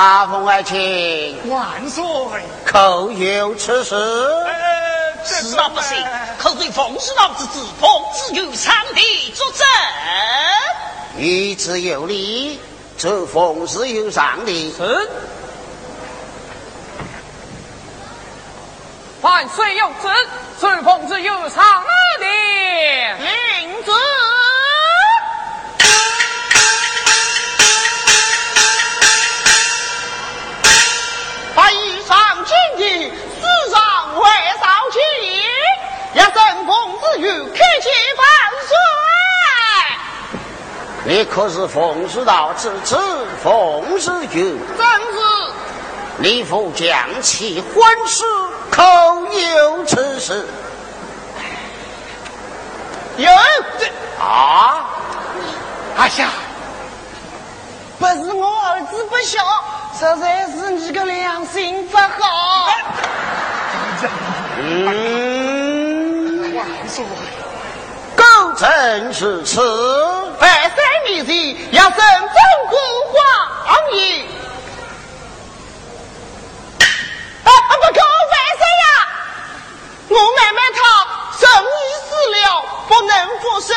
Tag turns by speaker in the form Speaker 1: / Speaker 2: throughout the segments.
Speaker 1: 大风爱卿，
Speaker 2: 万岁！
Speaker 1: 可有此事？
Speaker 3: 是老不行，可对奉师老之子奉旨有上帝作证。
Speaker 1: 御旨有理，这奉旨有上帝。
Speaker 4: 是。万岁有旨，此奉旨有上帝。
Speaker 3: 领旨。
Speaker 5: 奉旨于开启万岁。
Speaker 1: 你可是奉师道之子奉师君？
Speaker 5: 正是。
Speaker 1: 你父将其婚事，可有此事？
Speaker 5: 有。
Speaker 1: 啊！
Speaker 5: 阿夏，不是我儿子不孝。实在是你个良心不好。
Speaker 1: 嗯，
Speaker 2: 万岁，
Speaker 1: 狗正是此，
Speaker 5: 百岁面前要慎重过话言。啊啊不可，万岁呀！我妹妹她生已死了，不能复生。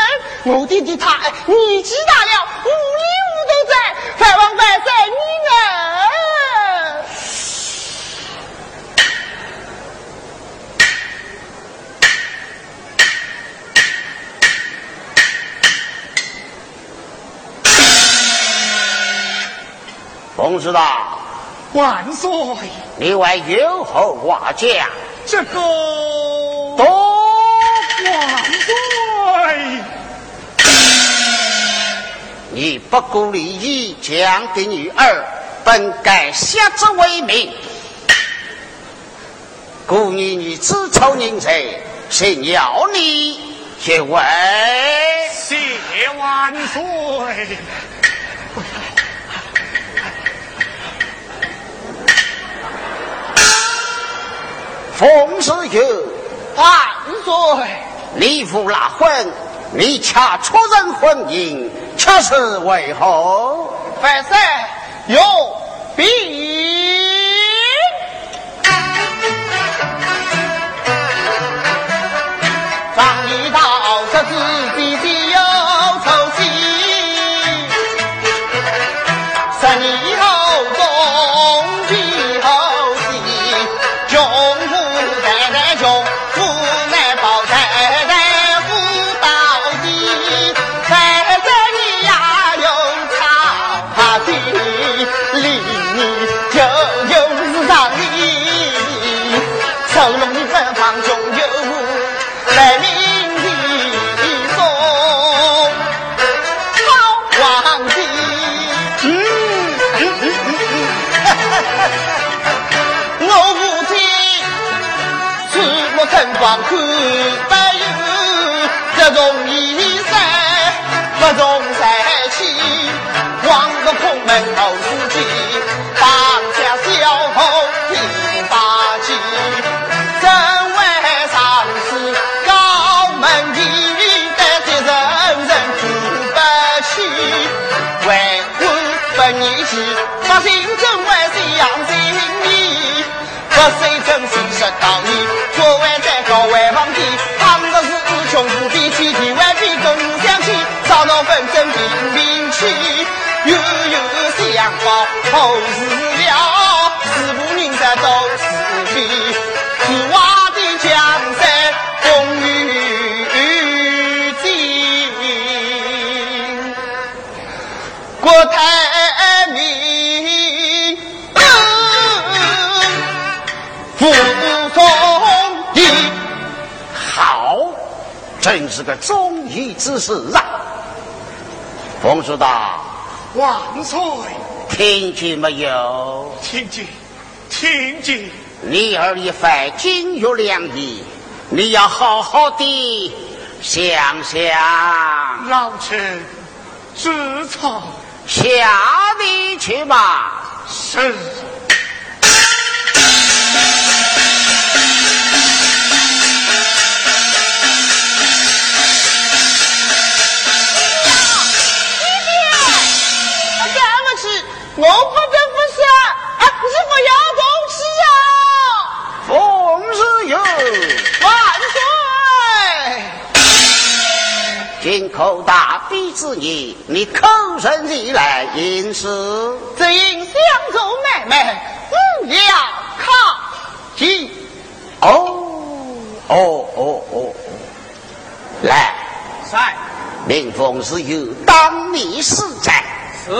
Speaker 5: 我弟弟他年纪大了，无力无都在，还望万岁你能。
Speaker 1: 奉师道，
Speaker 2: 万岁，
Speaker 1: 你为有何话讲？
Speaker 2: 这个
Speaker 1: 多
Speaker 2: 万岁，
Speaker 1: 你不顾礼义，将给女儿，本该下之为民。故女女子丑人贼，谁要你一位？
Speaker 2: 谢万岁。
Speaker 1: 奉师有
Speaker 5: 万岁，
Speaker 1: 你父拉婚，你恰出人婚姻，却是为何？
Speaker 5: 万岁有病。张一道这自己 Lord. 随真心实道义，作为在高为皇帝，倘若是穷苦的妻提外比共相欺，遭到纷争兵兵起，又有相报后事了，是不人在都
Speaker 1: 真是个忠义之士啊！冯叔道，
Speaker 2: 万岁，
Speaker 1: 听见没有？
Speaker 2: 听见，听见。
Speaker 1: 你儿一番金玉良言，你要好好的想想。
Speaker 2: 老臣知错。
Speaker 1: 下地去吧。
Speaker 2: 是。
Speaker 5: 我不，是不要东西啊？风是有，万岁！
Speaker 1: 金口大笔之言，你口声一来应是，
Speaker 5: 只因相州买卖不要，靠近。
Speaker 1: 哦，哦，哦，哦，来，
Speaker 4: 来，
Speaker 1: 令风是有，当你实在，
Speaker 4: 是。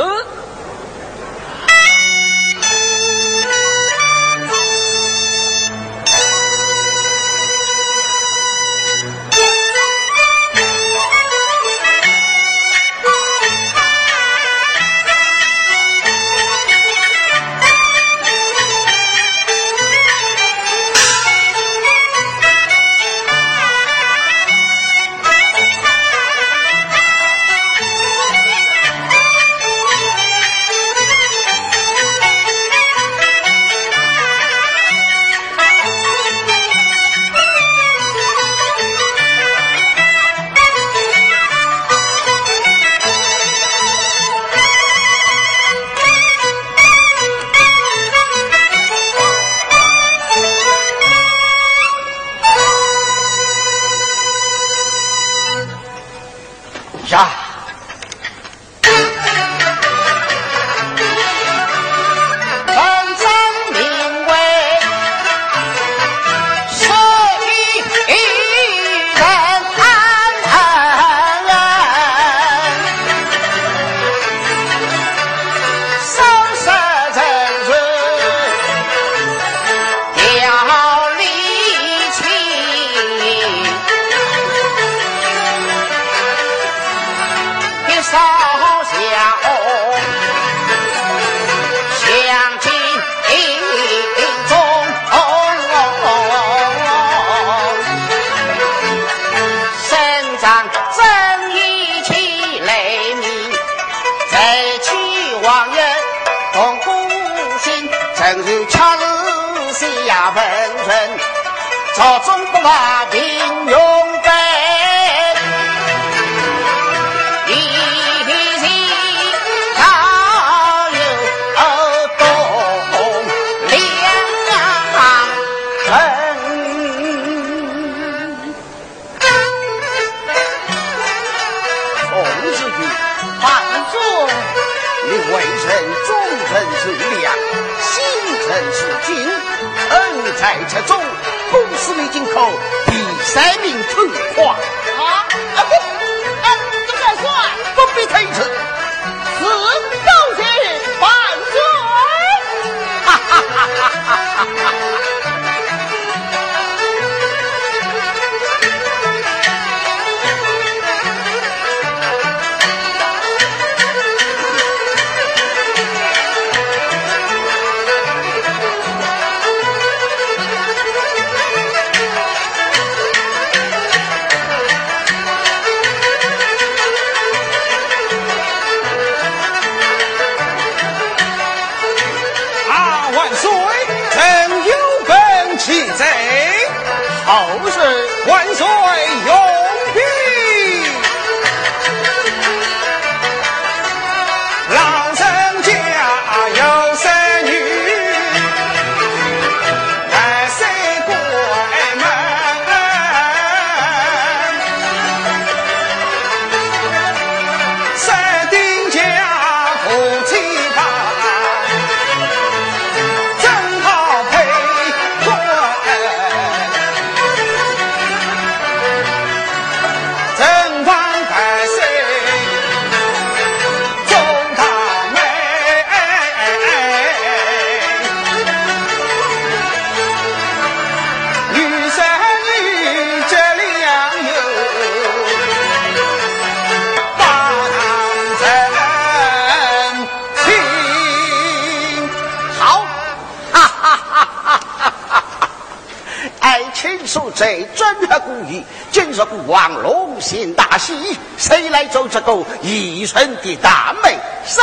Speaker 1: 行大喜，谁来做这个一生的大美？谁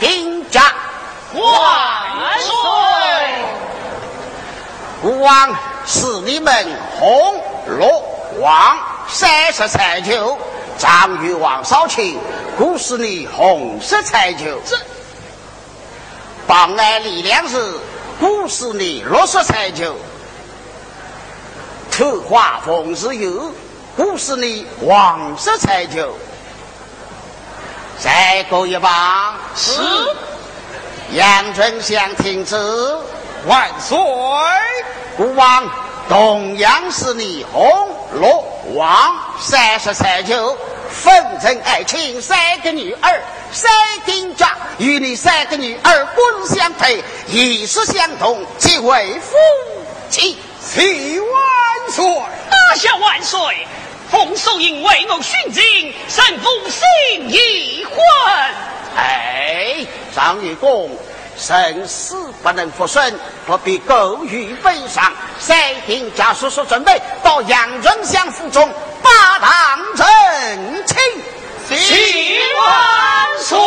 Speaker 1: 定家？
Speaker 5: 万岁！
Speaker 1: 古王是你们红罗王三十彩酒，张玉王少卿，故是你红色彩酒。
Speaker 5: 这
Speaker 1: 榜案力量是故是你绿色彩酒。特画风是有，故是你黄色彩酒。再过一棒。
Speaker 3: 是。
Speaker 1: 杨春香听旨，
Speaker 2: 万岁。
Speaker 1: 孤王同样是你红罗王三十三九，封臣爱卿三个女儿，三丁家与你三个女儿滚相配，一世相同，即为夫妻。
Speaker 2: 齐万岁！
Speaker 3: 大小万岁！奉寿因为我殉京，神父心已昏。
Speaker 1: 哎，张玉公。生死不能复生，不必过于悲伤。三丁家叔叔准备到杨春香府中把堂成亲。
Speaker 3: 齐万岁！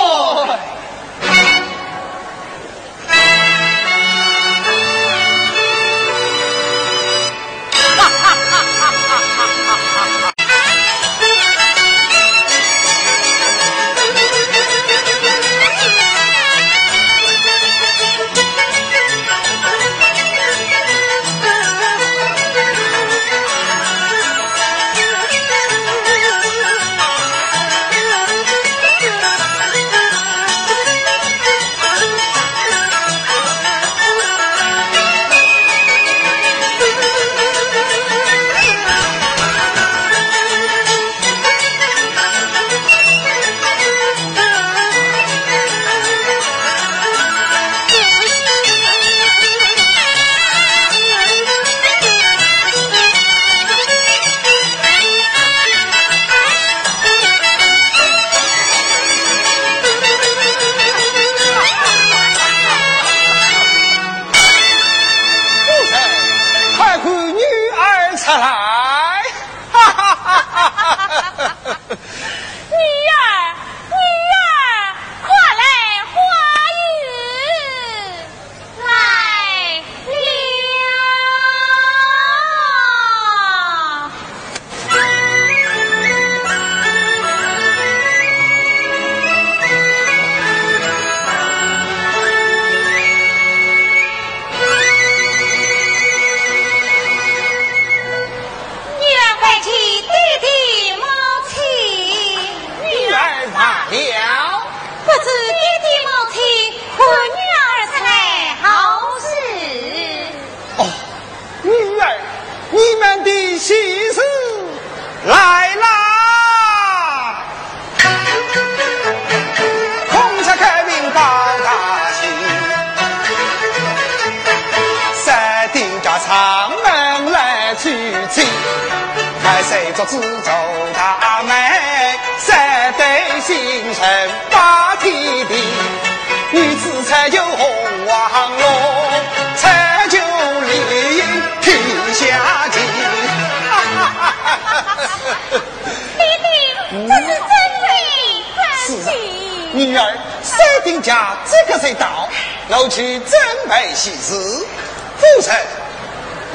Speaker 3: 夫
Speaker 5: 人，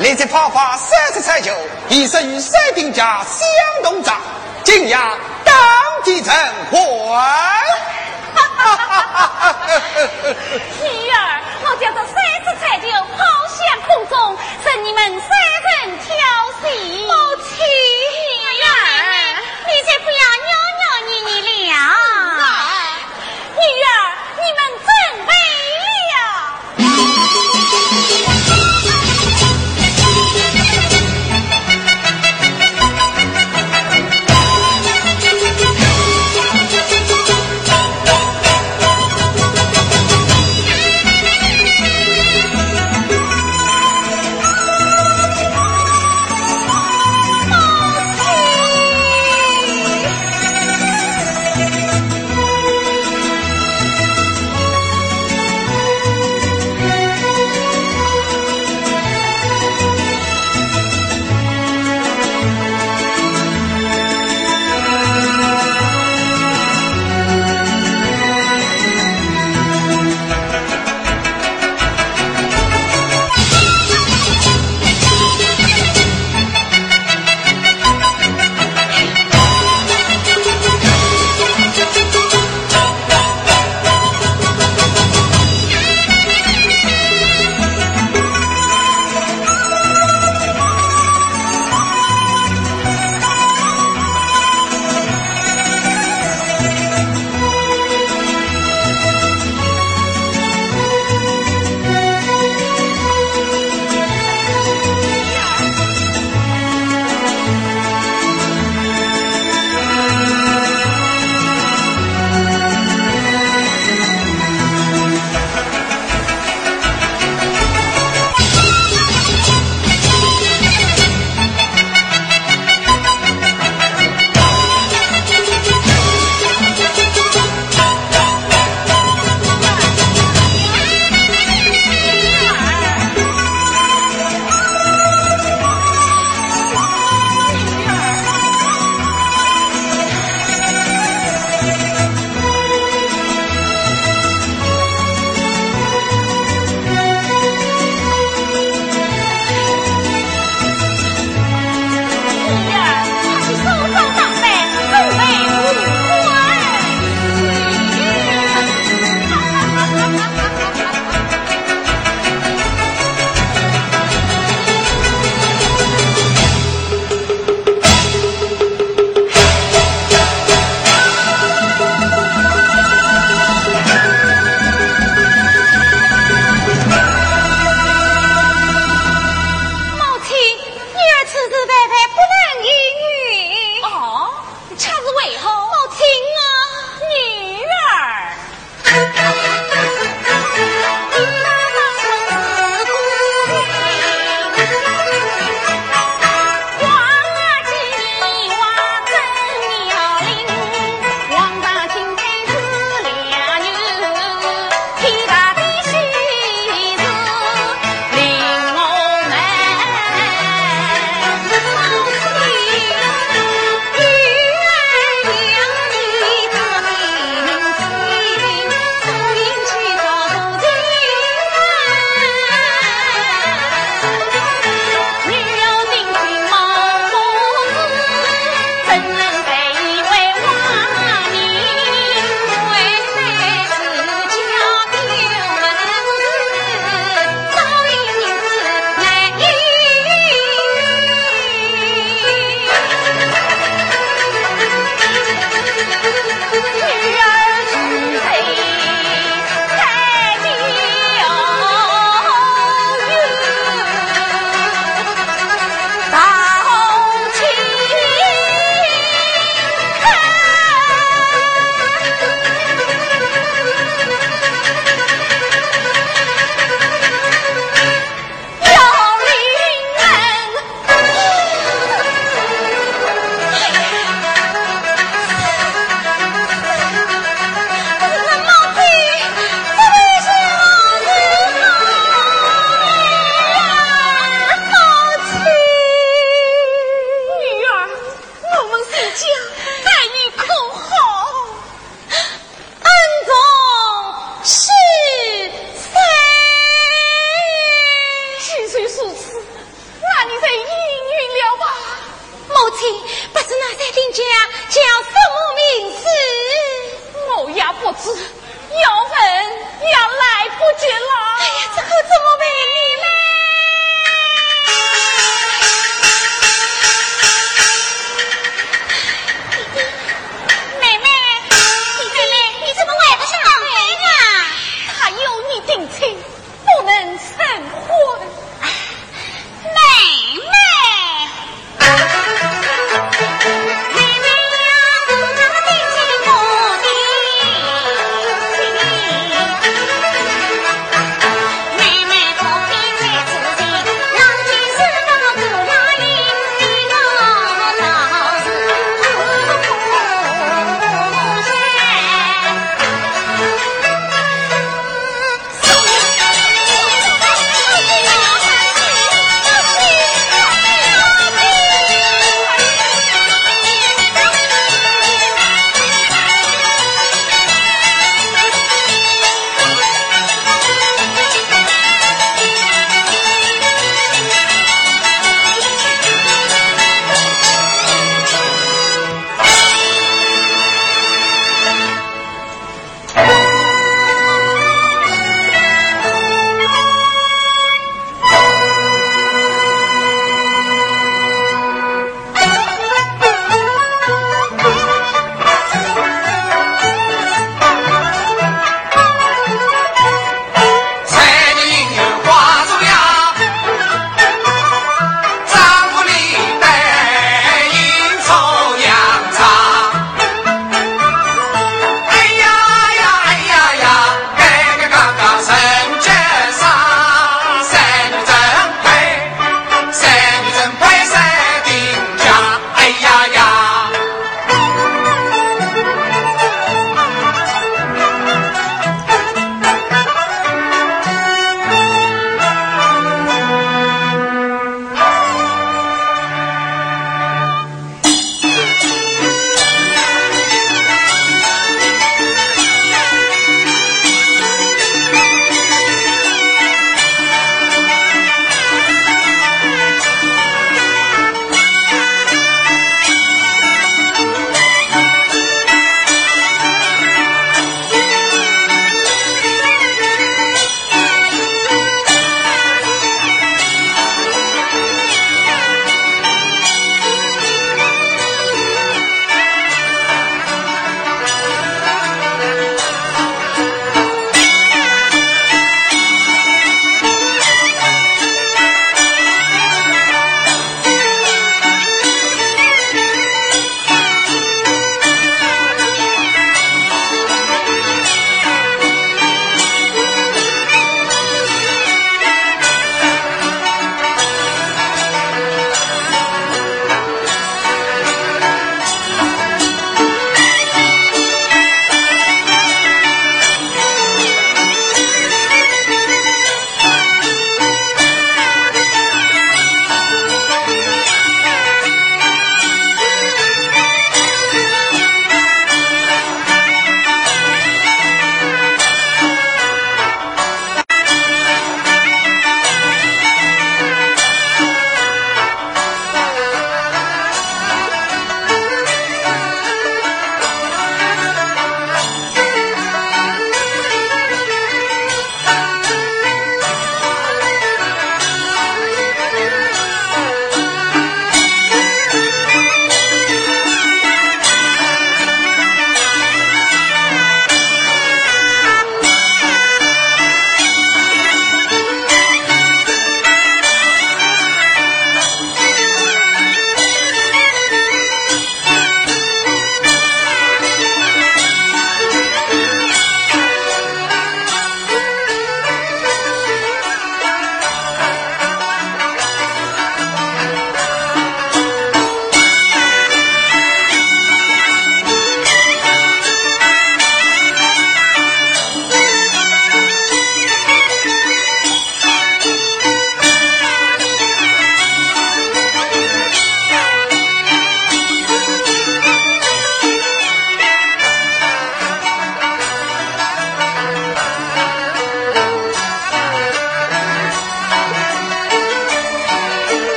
Speaker 5: 立即泡发三十彩球，以色与
Speaker 3: 三丁家相同
Speaker 4: 长，今夜当即成婚。女儿，我将这三十彩球抛向空
Speaker 6: 中，任你们三
Speaker 4: 人挑选。母亲。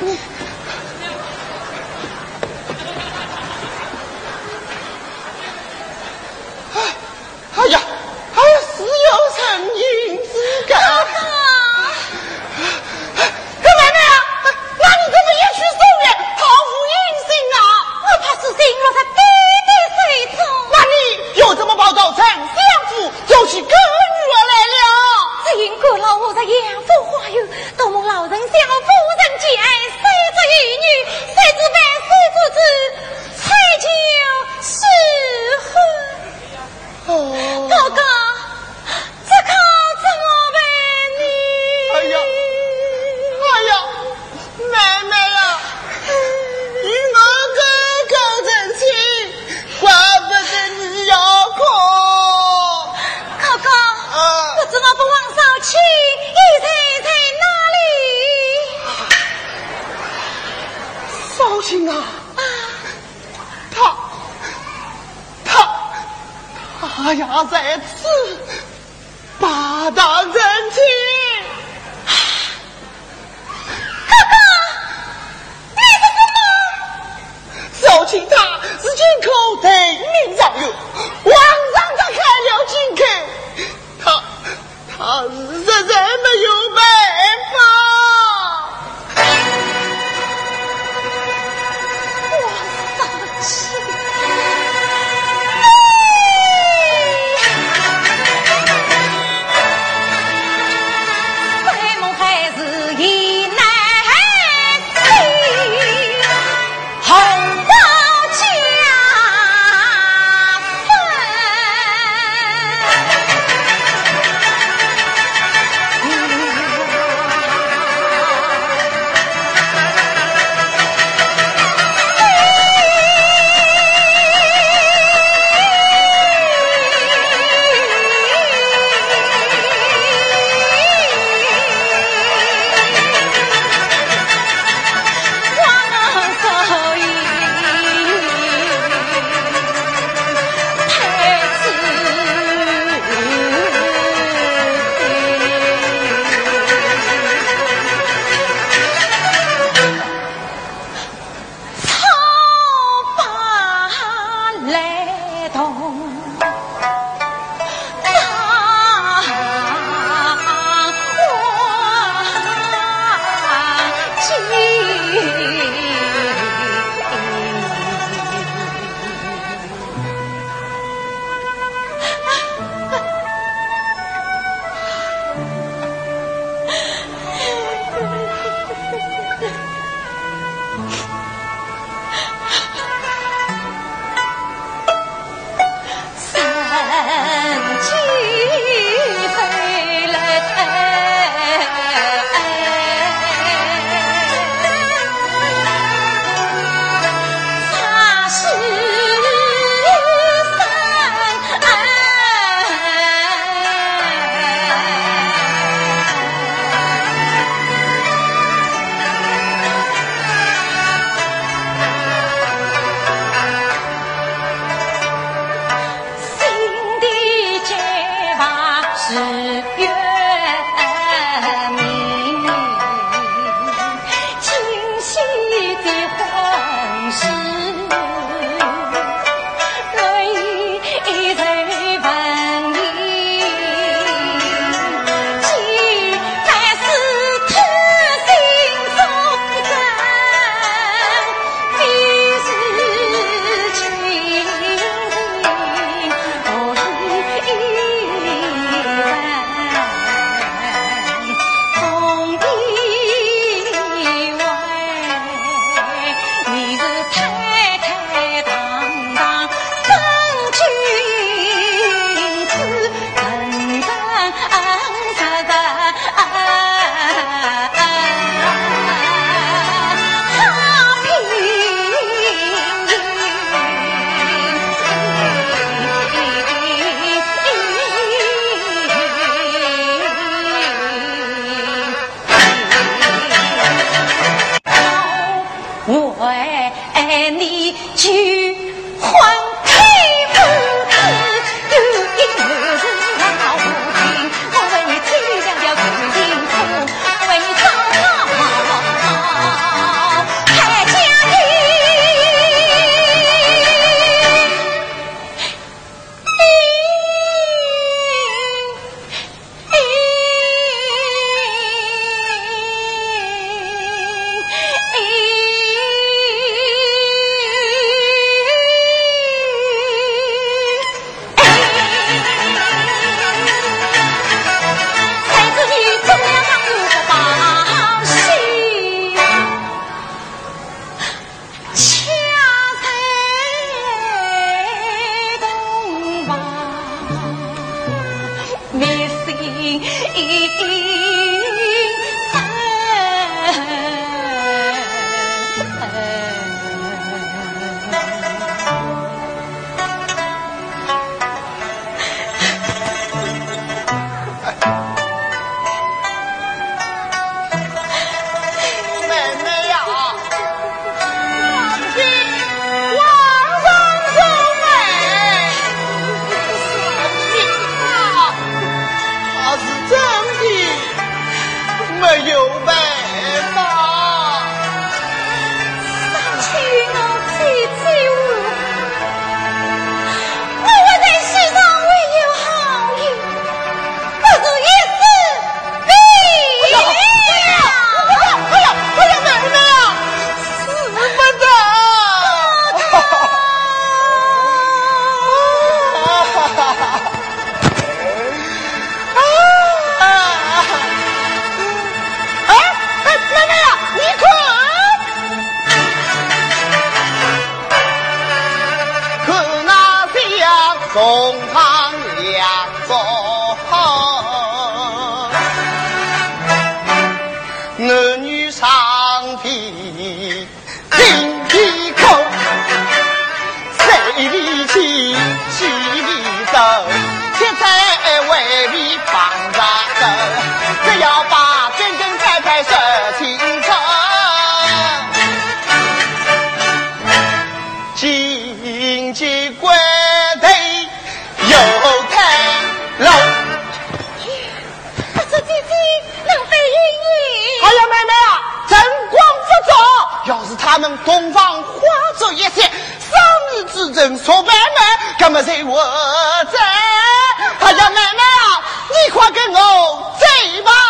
Speaker 6: 你咱们东方花烛夜，三日之辰说不完，那么
Speaker 4: 就我在，哎呀妹妹
Speaker 3: 啊，你快跟我走吧。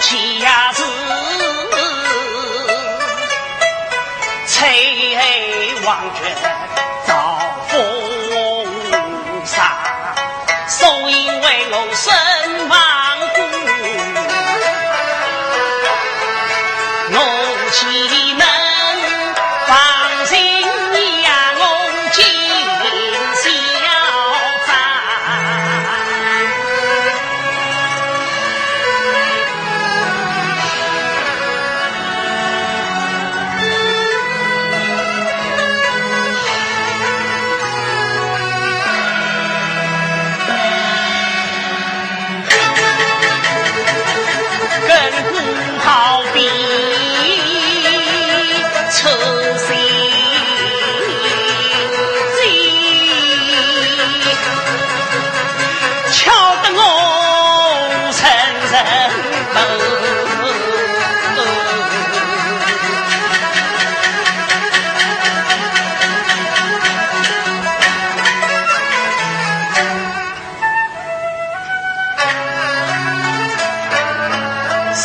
Speaker 3: 妻呀
Speaker 4: 子，翠黄泉照风
Speaker 3: 沙，受因为。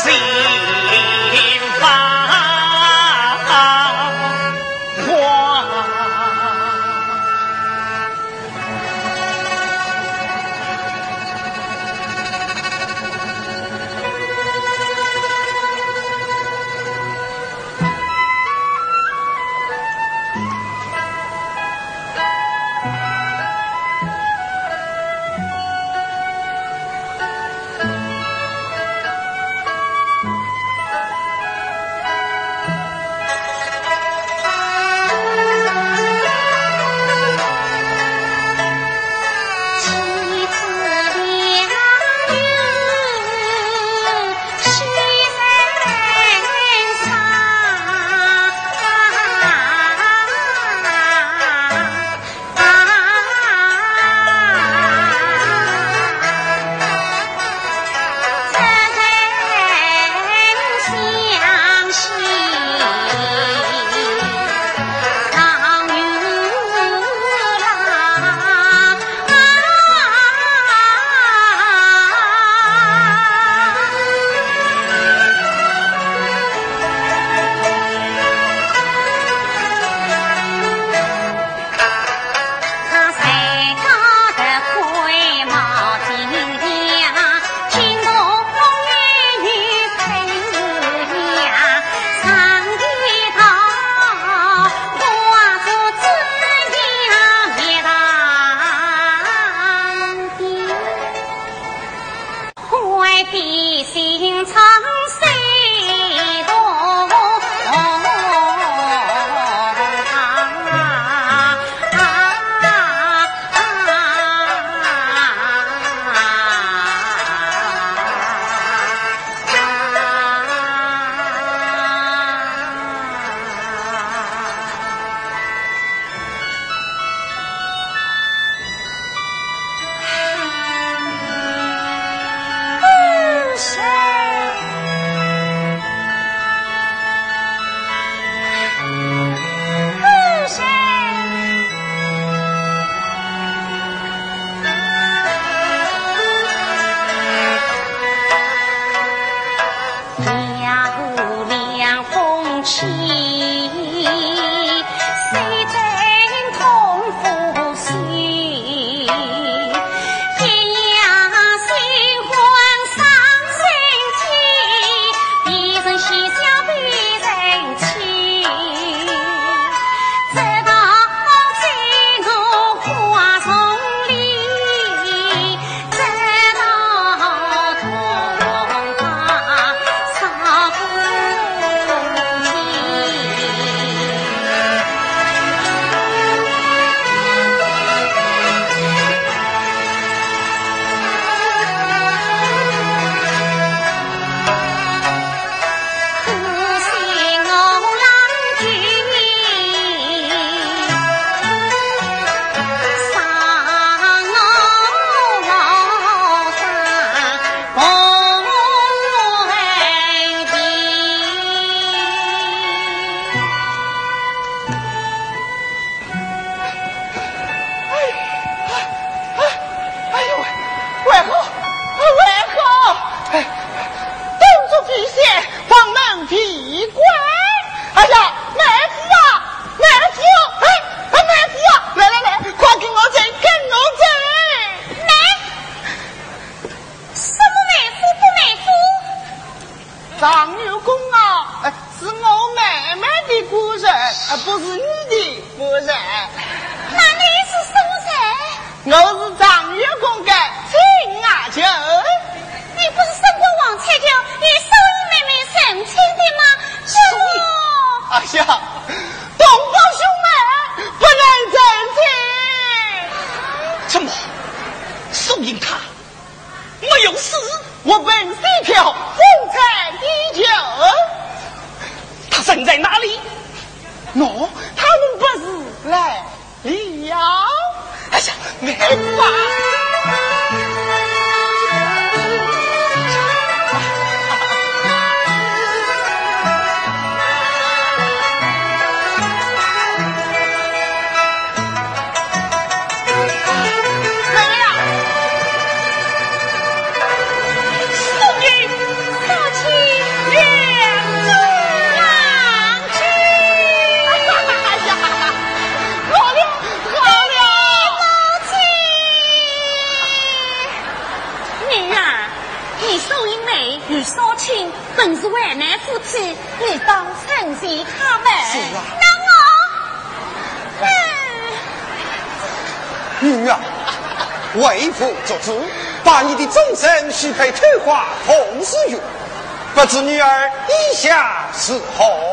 Speaker 3: 谁？
Speaker 4: 喏，他们不是来旅游。
Speaker 3: 哎呀，没法。
Speaker 5: 不知女儿以下是何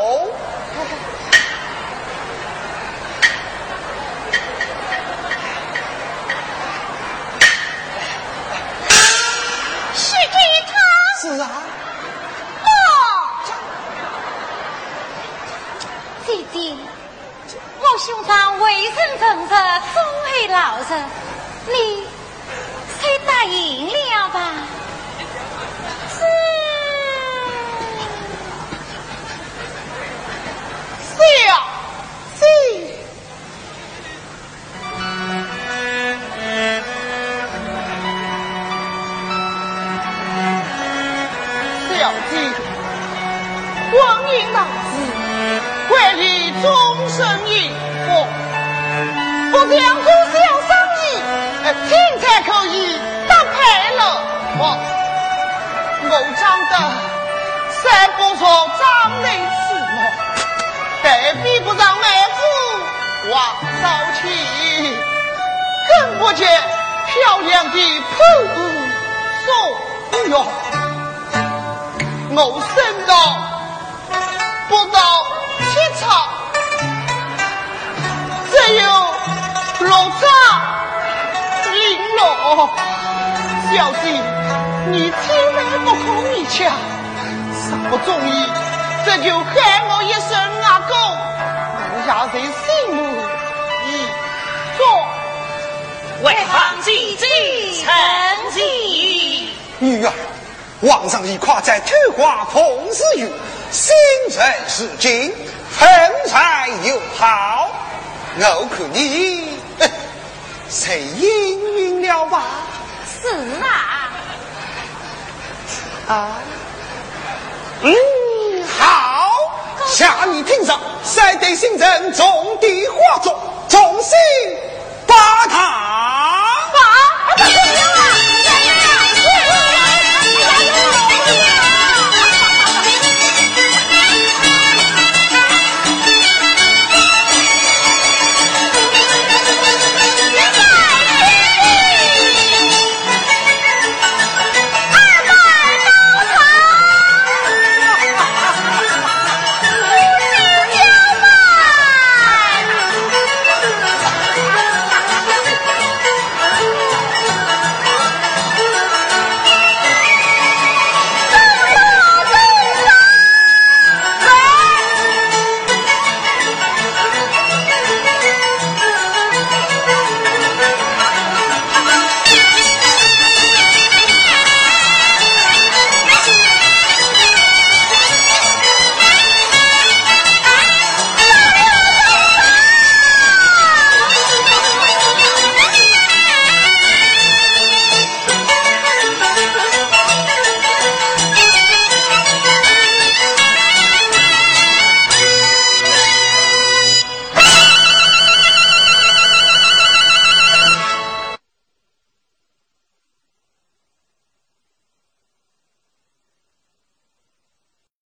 Speaker 6: 正
Speaker 4: 宗的
Speaker 5: 画作。